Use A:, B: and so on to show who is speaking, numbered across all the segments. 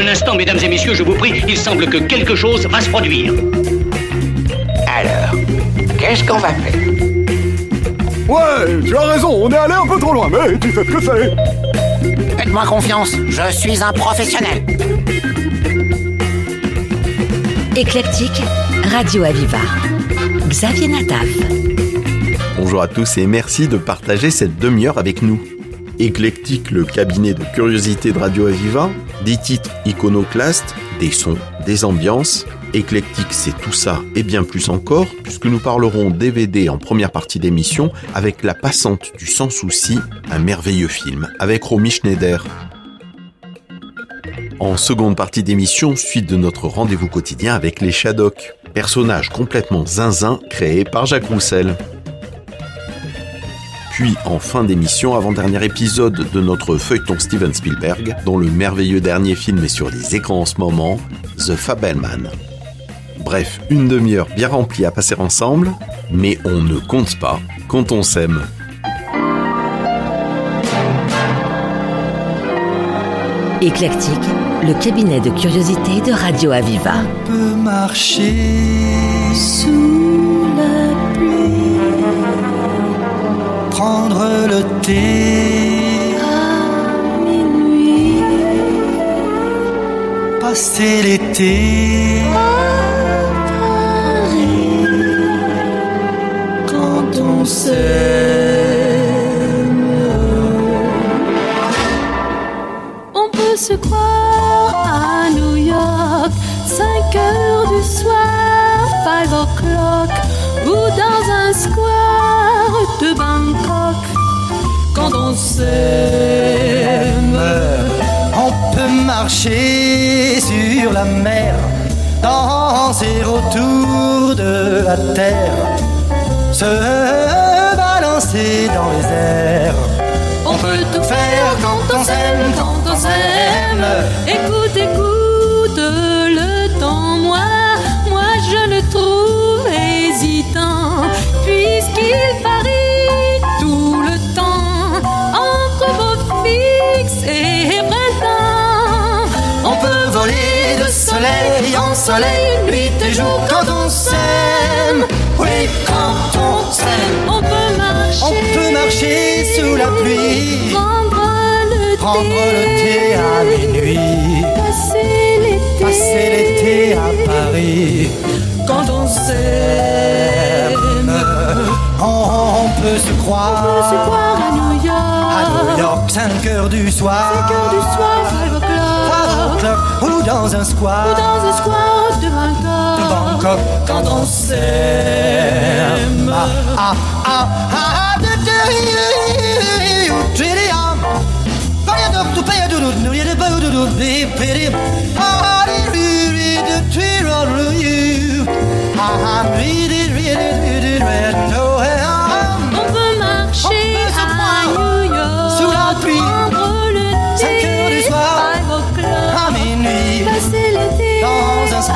A: Un instant, mesdames et messieurs, je vous prie, il semble que quelque chose va se produire.
B: Alors, qu'est-ce qu'on va faire?
C: Ouais, tu as raison, on est allé un peu trop loin, mais tu sais ce que c'est.
D: Faites-moi confiance, je suis un professionnel.
E: Éclectique, Radio Aviva. Xavier Nataf.
F: Bonjour à tous et merci de partager cette demi-heure avec nous. Éclectique, le cabinet de curiosité de Radio Aviva, des titres iconoclastes, des sons, des ambiances. Éclectique, c'est tout ça et bien plus encore, puisque nous parlerons DVD en première partie d'émission avec La Passante du Sans Souci, un merveilleux film, avec Romy Schneider. En seconde partie d'émission, suite de notre rendez-vous quotidien avec les Shadocks, personnage complètement zinzin créé par Jacques Roussel. Puis en fin d'émission, avant-dernier épisode de notre feuilleton Steven Spielberg, dont le merveilleux dernier film est sur les écrans en ce moment, The Fabelman. Bref, une demi-heure bien remplie à passer ensemble, mais on ne compte pas quand on s'aime.
E: Éclectique, le cabinet de curiosité de Radio Aviva.
G: peut marcher sous la pluie, prendre le thé à minuit, passer l'été quand on s'aime.
H: On peut se croire à New York, 5 heures du soir, 5 o'clock, ou dans un square de Bangkok. On
G: peut marcher sur la mer, danser autour de la terre, se balancer dans les airs.
H: on peut tout faire quand on s'aime, quand on s'aime. Écoute, écoute le temps, moi, moi je le trouve
G: soleil en soleil, nuit et jour quand on s'aime. Oui, quand on s'aime.
H: On peut marcher,
G: On peut marcher sous la pluie,
H: prendre le
G: prendre le thé à minuit,
H: passer l'été,
G: passer l'été à Paris. Quand on s'aime, on peut se croire,
H: On peut se croire à New York,
G: à New York, 5 heures du soir,
H: 5 heures du soir,
G: dans un square,
H: ou dans un square de Bangkok.
G: Bangkok, quand on s'aime. Ah, ah, ah, ah, de- de- de-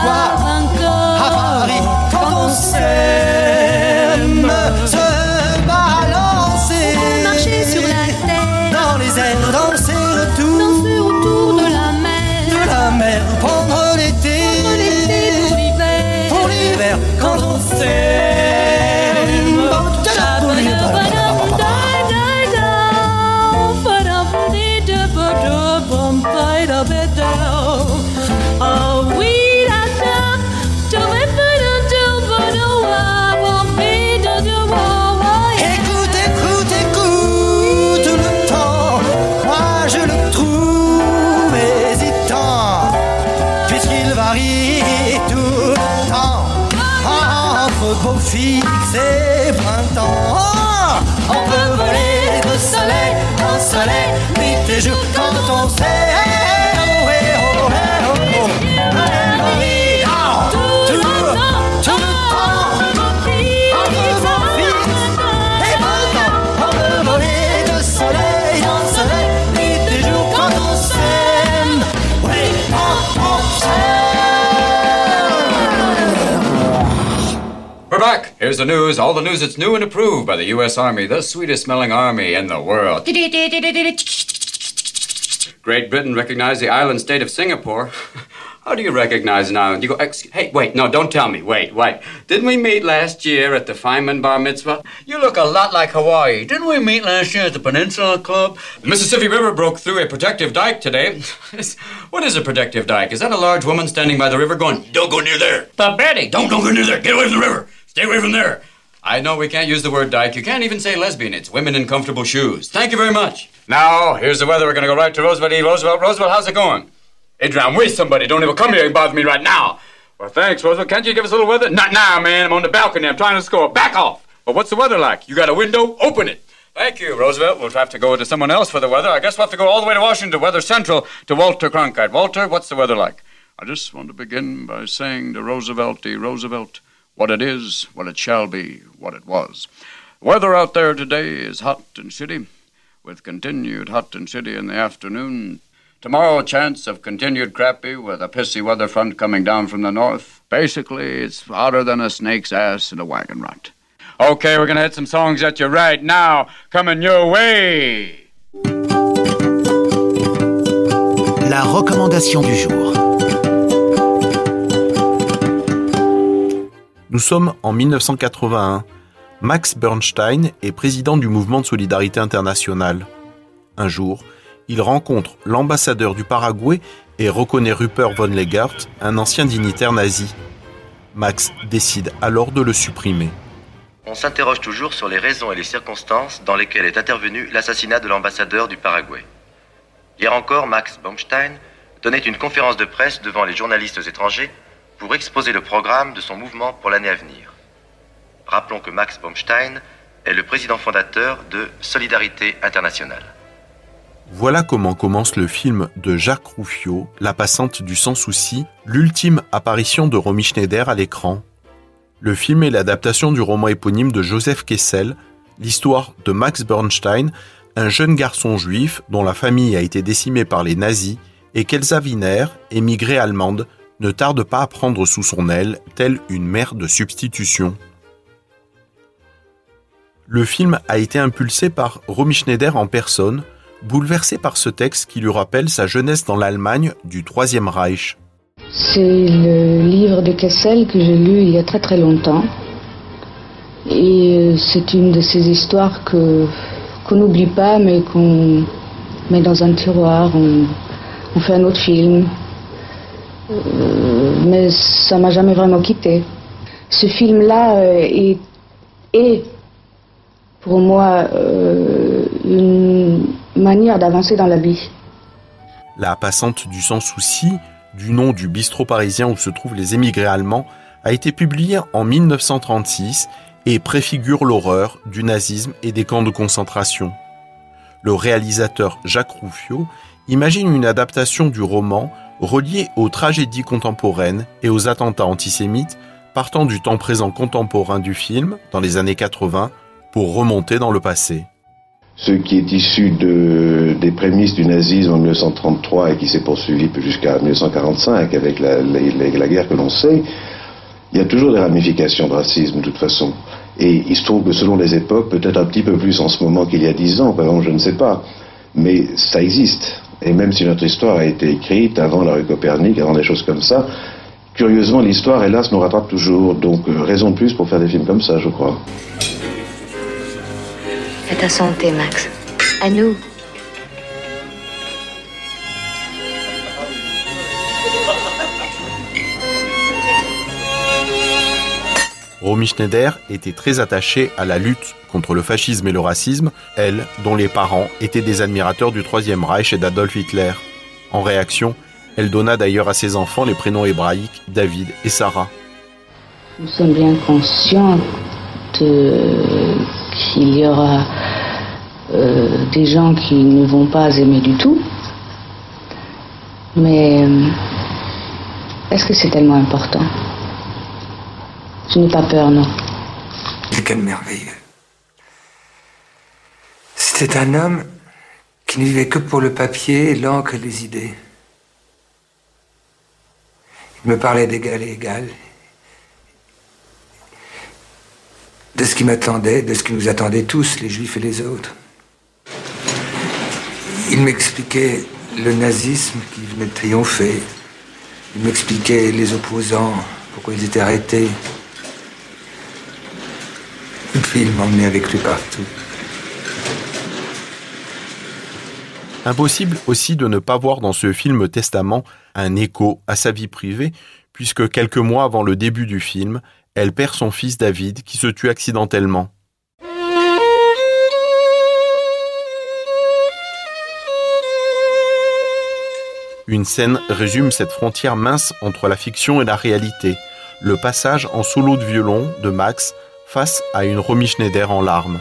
H: à
G: Paris, quand on s'aime, se balancer,
H: marcher sur la terre,
G: dans les airs, danser autour
H: danser autour de la mer,
G: de la mer, prendre l'été,
H: prendre l'été pour l'hiver,
G: pour l'hiver, quand on s'aime.
I: Here's the news. All the news that's new and approved by the U.S. Army, the sweetest smelling army in the world. Great Britain recognized the island state of Singapore. How do you recognize an island? You go, hey, wait, no, don't tell me. Wait, wait. Didn't we meet last year at the Feynman Bar Mitzvah? You look a lot like Hawaii. Didn't we meet last year at the Peninsula Club? The Mississippi River broke through a protective dike today. what is a protective dike? Is that a large woman standing by the river going, don't go near there? But Betty, don't, don't go near there. Get away from the river. Stay away from there. I know we can't use the word dyke. You can't even say lesbian. It's women in comfortable shoes. Thank you very much. Now, here's the weather. We're going to go right to Roosevelt E. Roosevelt. Roosevelt, how's it going? Adrian, I'm with somebody. Don't even come here and bother me right now. Well, thanks, Roosevelt. Can't you give us a little weather? Not now, man. I'm on the balcony. I'm trying to score. Back off. Well, what's the weather like? You got a window? Open it. Thank you, Roosevelt. We'll have to go to someone else for the weather. I guess we'll have to go all the way to Washington, Weather Central, to Walter Cronkite. Walter, what's the weather like? I just want to begin by saying to Roosevelt E. Roosevelt what it is, what it shall be, what it was. The Weather out there today is hot and shitty, with continued hot and shitty in the afternoon. Tomorrow, chance of continued crappy with a pissy weather front coming down from the north. Basically, it's hotter than a snake's ass in a wagon rut. Okay, we're gonna hit some songs at you right now, coming your way.
J: La recommandation du jour.
F: Nous sommes en 1981. Max Bernstein est président du mouvement de solidarité internationale. Un jour, il rencontre l'ambassadeur du Paraguay et reconnaît Rupert von Legert, un ancien dignitaire nazi. Max décide alors de le supprimer.
K: On s'interroge toujours sur les raisons et les circonstances dans lesquelles est intervenu l'assassinat de l'ambassadeur du Paraguay. Hier encore, Max Baumstein donnait une conférence de presse devant les journalistes étrangers pour exposer le programme de son mouvement pour l'année à venir. Rappelons que Max Baumstein est le président fondateur de Solidarité Internationale.
F: Voilà comment commence le film de Jacques Rouffio, La passante du sans souci, l'ultime apparition de Romy Schneider à l'écran. Le film est l'adaptation du roman éponyme de Joseph Kessel, l'histoire de Max Bernstein, un jeune garçon juif dont la famille a été décimée par les nazis et qu'Elsa Wiener, émigrée allemande, ne tarde pas à prendre sous son aile, telle une mère de substitution. Le film a été impulsé par Romy Schneider en personne, bouleversé par ce texte qui lui rappelle sa jeunesse dans l'Allemagne du Troisième Reich.
L: C'est le livre de Kessel que j'ai lu il y a très très longtemps. Et euh, c'est une de ces histoires que qu'on n'oublie pas, mais qu'on met dans un tiroir, on, fait un autre film. Euh, mais ça m'a jamais vraiment quitté. Ce film-là euh, est, pour moi euh, une manière d'avancer dans la vie.
F: La passante du sans souci, du nom du bistrot parisien où se trouvent les émigrés allemands, a été publiée en 1936 et préfigure l'horreur du nazisme et des camps de concentration. Le réalisateur Jacques Rouffio imagine une adaptation du roman reliée aux tragédies contemporaines et aux attentats antisémites partant du temps présent contemporain du film, dans les années 80, pour remonter dans le passé.
M: Ce qui est issu de, des prémices du nazisme en 1933 et qui s'est poursuivi jusqu'à 1945 avec la, la, guerre que l'on sait, il y a toujours des ramifications de racisme de toute façon. Et il se trouve que selon les époques, peut-être un petit peu plus en ce moment qu'il y a dix ans, par exemple, je ne sais pas, mais ça existe. Et même si notre histoire a été écrite avant la rue Copernic, avant des choses comme ça, curieusement, l'histoire, hélas, nous rattrape toujours. Donc, euh, raison de plus pour faire des films comme ça, je crois.
N: À ta santé, Max. À nous.
F: Romy Schneider était très attachée à la lutte contre le fascisme et le racisme, elle, dont les parents étaient des admirateurs du Troisième Reich et d'Adolf Hitler. En réaction, elle donna d'ailleurs à ses enfants les prénoms hébraïques David et Sarah.
L: Nous sommes bien conscients qu'il y aura euh, des gens qui ne vont pas aimer du tout. Mais euh, est-ce que c'est tellement important? Je n'ai pas peur, non.
O: De merveilleux. C'était un homme qui ne vivait que pour le papier, l'encre et les idées. Il me parlait d'égal à égal. De ce qui m'attendait, de ce qui nous attendait tous, les juifs et les autres. Il m'expliquait le nazisme qui venait de triompher. Il m'expliquait les opposants, pourquoi ils étaient arrêtés. Et puis il m'emmenait avec lui partout.
P: Impossible aussi de ne pas voir dans ce film Testament un écho à sa vie privée, puisque quelques mois avant le début du film, elle perd son fils David qui se tue accidentellement. Une scène résume cette frontière mince entre la fiction et la réalité, le passage en solo de violon de Max face à une Romy Schneider en larmes.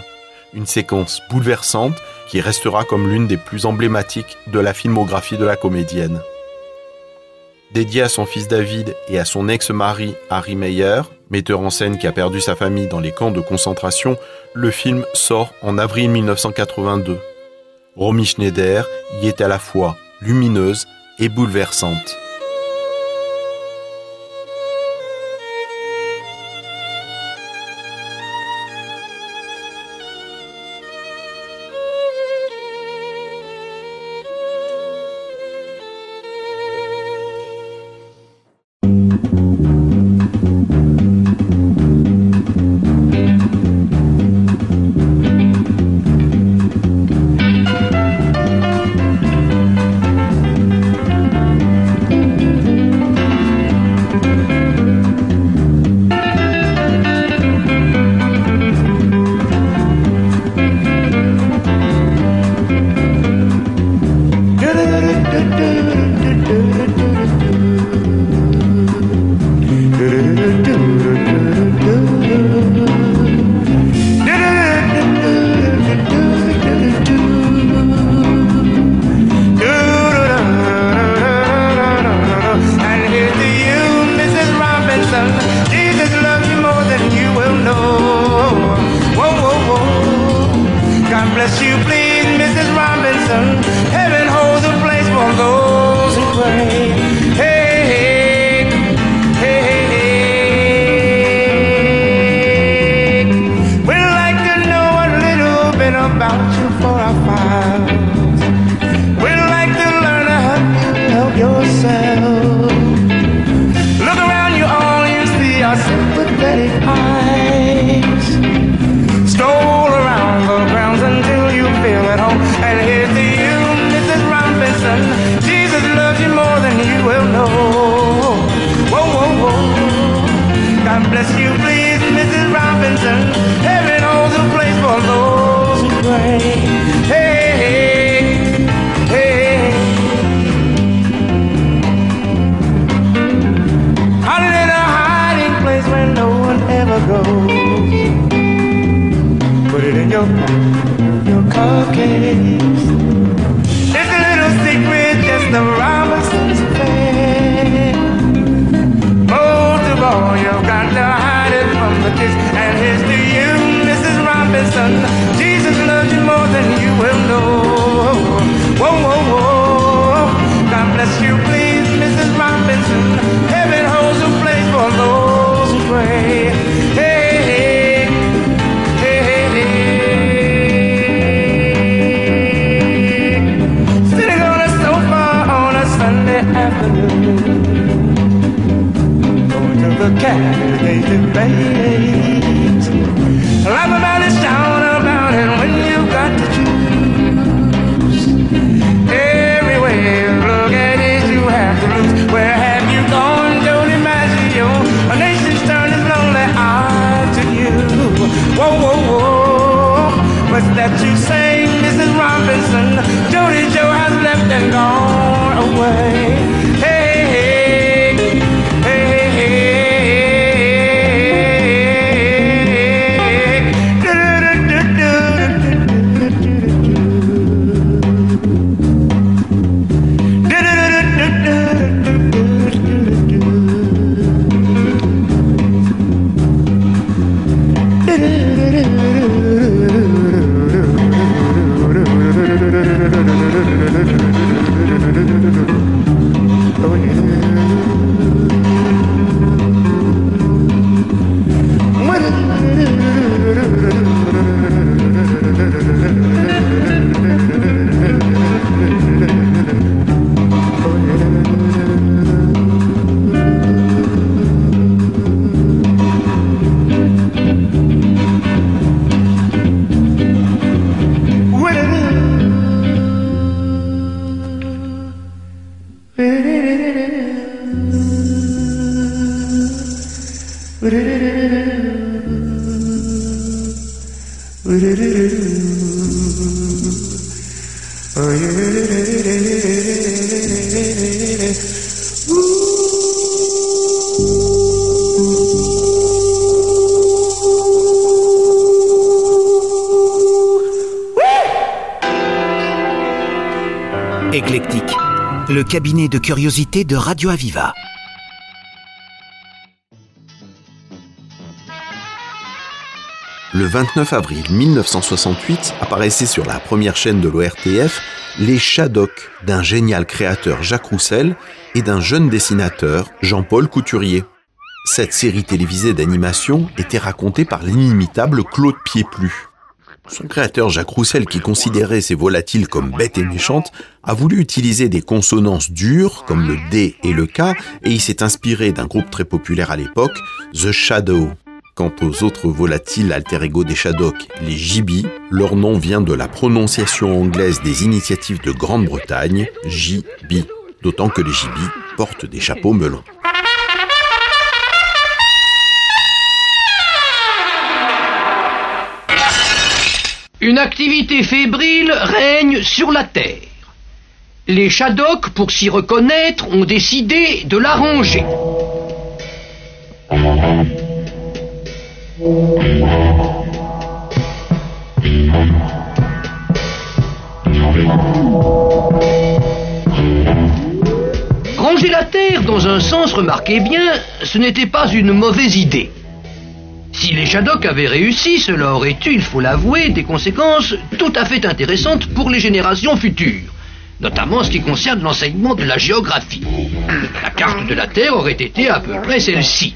P: Une séquence bouleversante qui restera comme l'une des plus emblématiques de la filmographie de la comédienne. Dédié à son fils David et à son ex-mari Harry Meyer, metteur en scène qui a perdu sa famille dans les camps de concentration, le film sort en avril 1982. Romy Schneider y est à la fois lumineuse et bouleversante. about you. up your cupcakes. It's a little secret just the Robinson's face. Most of all, you've got to hide it from the kids. And here's to you, Mrs. Robinson. Jesus loves you more than you will know. Whoa, whoa, whoa. God bless you, please, Mrs. Robinson. Hey. candidate debate. Love
J: Éclectique, le cabinet de curiosité de Radio Aviva.
F: Le 29 avril 1968 apparaissait sur la première chaîne de l'ORTF Les Shadocks d'un génial créateur Jacques Roussel et d'un jeune dessinateur Jean-Paul Couturier. Cette série télévisée d'animation était racontée par l'inimitable Claude Pieplu. Son créateur Jacques Roussel, qui considérait ces volatiles comme bêtes et méchantes, a voulu utiliser des consonances dures comme le D et le K et il s'est inspiré d'un groupe très populaire à l'époque, The Shadow. Quant aux autres volatiles alter ego des Shadocks, les Jibi, leur nom vient de la prononciation anglaise des initiatives de Grande-Bretagne, JB, d'autant que les Jibi portent des chapeaux melons.
Q: Une activité fébrile règne sur la Terre. Les Shadocks, pour s'y reconnaître, ont décidé de l'arranger. Ranger la Terre dans un sens, remarquez bien, ce n'était pas une mauvaise idée. Si les Shadocks avaient réussi, cela aurait eu, il faut l'avouer, des conséquences tout à fait intéressantes pour les générations futures, notamment en ce qui concerne l'enseignement de la géographie. La carte de la Terre aurait été à peu près celle-ci.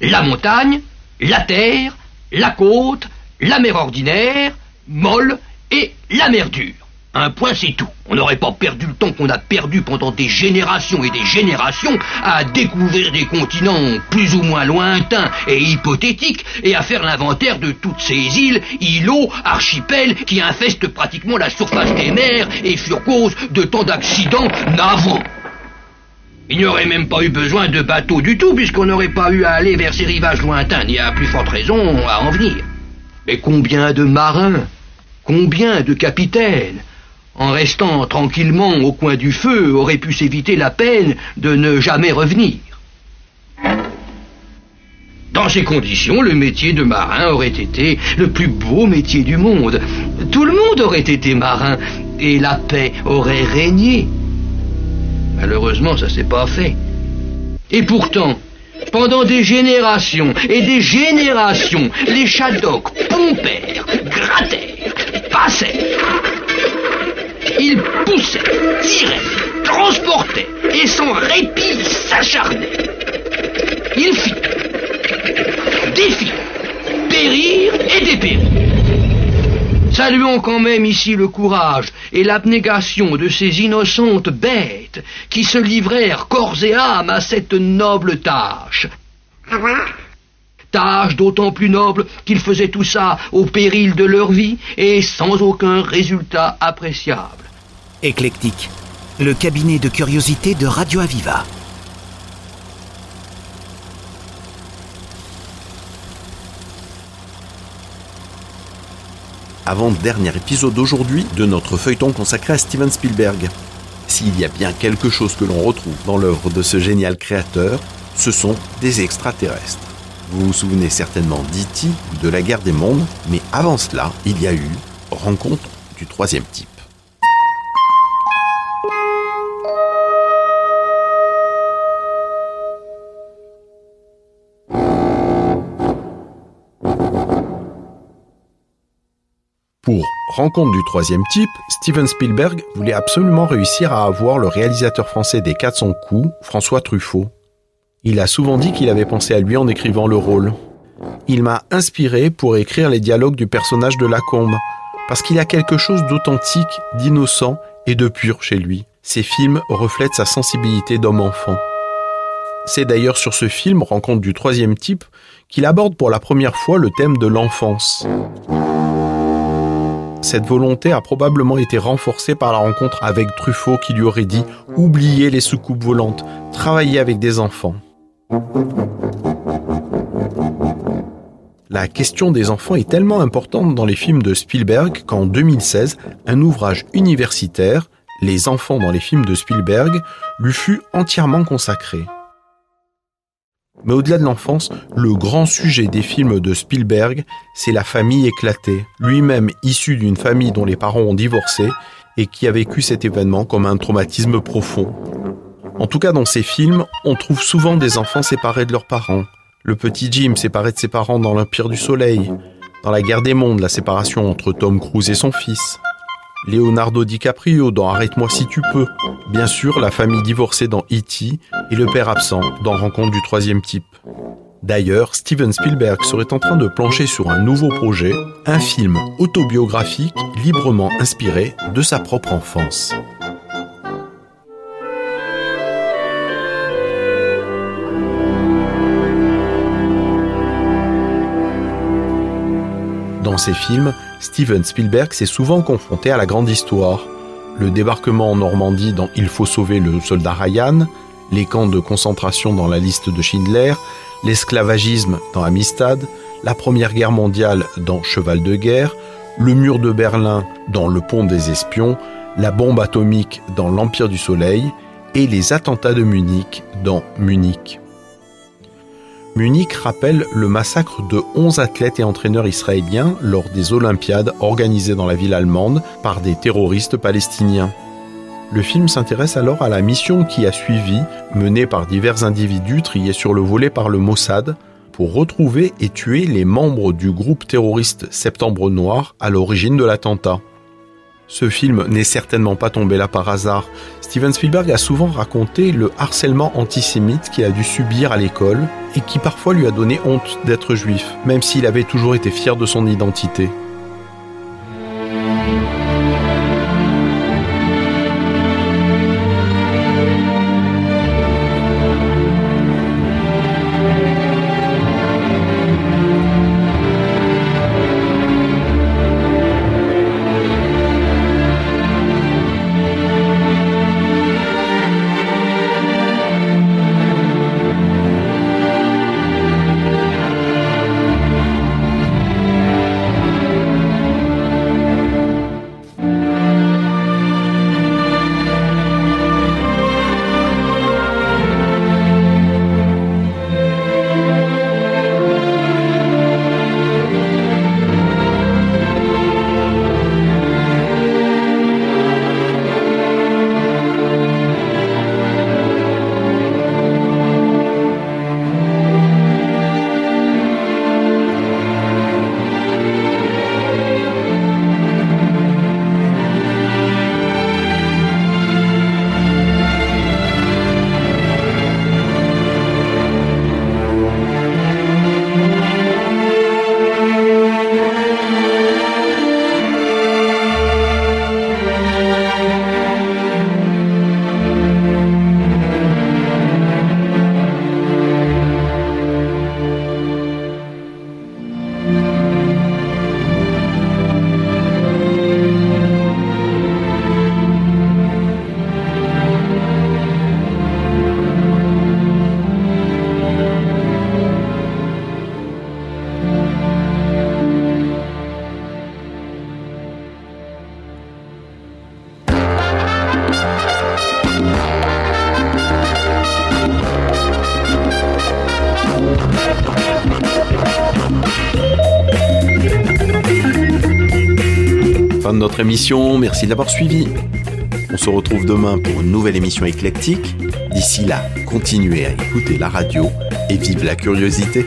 Q: La montagne, la terre, la côte, la mer ordinaire, molle et la mer dure. Un point, c'est tout. On n'aurait pas perdu le temps qu'on a perdu pendant des générations et des générations à découvrir des continents plus ou moins lointains et hypothétiques et à faire l'inventaire de toutes ces îles, îlots, archipels qui infestent pratiquement la surface des mers et furent cause de tant d'accidents navrants. Il n'y aurait même pas eu besoin de bateaux du tout, puisqu'on n'aurait pas eu à aller vers ces rivages lointains, ni à plus forte raison à en venir. Mais combien de marins, combien de capitaines, en restant tranquillement au coin du feu, auraient pu s'éviter la peine de ne jamais revenir? Dans ces conditions, le métier de marin aurait été le plus beau métier du monde. Tout le monde aurait été marin, et la paix aurait régné. Malheureusement, ça s'est pas fait. Et pourtant, pendant des générations et des générations, les Shadocks pompèrent, grattèrent, passèrent. Ils poussaient, tiraient, transportaient et sans répit s'acharnaient. Ils firent, défirent, périrent et dépérirent. Saluons quand même ici le courage et l'abnégation de ces innocentes bêtes qui se livrèrent corps et âme à cette noble tâche. Tâche d'autant plus noble qu'ils faisaient tout ça au péril de leur vie et sans aucun résultat appréciable.
J: Éclectique, le cabinet de curiosité de Radio Aviva.
F: Avant-dernier épisode d'aujourd'hui de notre feuilleton consacré à Steven Spielberg. S'il y a bien quelque chose que l'on retrouve dans l'œuvre de ce génial créateur, ce sont des extraterrestres. Vous vous souvenez certainement d'E.T. ou de la guerre des mondes, mais avant cela, il y a eu Rencontre du troisième type. Rencontre du troisième type, Steven Spielberg voulait absolument réussir à avoir le réalisateur français des 400 coups, François Truffaut. Il a souvent dit qu'il avait pensé à lui en écrivant le rôle. Il m'a inspiré pour écrire les dialogues du personnage de Lacombe, parce qu'il a quelque chose d'authentique, d'innocent et de pur chez lui. Ses films reflètent sa sensibilité d'homme-enfant. C'est d'ailleurs sur ce film, Rencontre du troisième type, qu'il aborde pour la première fois le thème de l'enfance. Cette volonté a probablement été renforcée par la rencontre avec Truffaut qui lui aurait dit « Oubliez les soucoupes volantes, travaillez avec des enfants ». la question des enfants est tellement importante dans les films de Spielberg qu'en 2016, un ouvrage universitaire, Les enfants dans les films de Spielberg, lui fut entièrement consacré. Mais au-delà de l'enfance, le grand sujet des films de Spielberg, c'est la famille éclatée, lui-même issu d'une famille dont les parents ont divorcé et qui a vécu cet événement comme un traumatisme profond. En tout cas, dans ces films, on trouve souvent des enfants séparés de leurs parents. Le petit Jim séparé de ses parents dans l'Empire du Soleil. Dans la guerre des mondes, la séparation entre Tom Cruise et son fils. Leonardo DiCaprio dans Arrête-moi si tu peux. Bien sûr, la famille divorcée dans E.T. et le père absent dans Rencontre du troisième type. D'ailleurs, Steven Spielberg serait en train de plancher sur un nouveau projet, un film autobiographique librement inspiré de sa propre enfance. Dans ses films, Steven Spielberg s'est souvent confronté à la grande histoire. Le débarquement en Normandie dans Il faut sauver le soldat Ryan, les camps de concentration dans la liste de Schindler, l'esclavagisme dans Amistad, la Première Guerre mondiale dans Cheval de guerre, le mur de Berlin dans Le pont des espions, la bombe atomique dans L'Empire du Soleil et les attentats de Munich dans Munich. Munich rappelle le massacre de 11 athlètes et entraîneurs israéliens lors des Olympiades organisées dans la ville allemande par des terroristes palestiniens. Le film s'intéresse alors à la mission qui a suivi, menée par divers individus triés sur le volet par le Mossad, pour retrouver et tuer les membres du groupe terroriste Septembre Noir à l'origine de l'attentat. Ce film n'est certainement pas tombé là par hasard. Steven Spielberg a souvent raconté le harcèlement antisémite qu'il a dû subir à l'école et qui parfois lui a donné honte d'être juif, même s'il avait toujours été fier de son identité. De notre émission, merci de l'avoir suivi. On se retrouve demain pour une nouvelle émission éclectique. D'ici là, continuez à écouter la radio et vive la curiosité.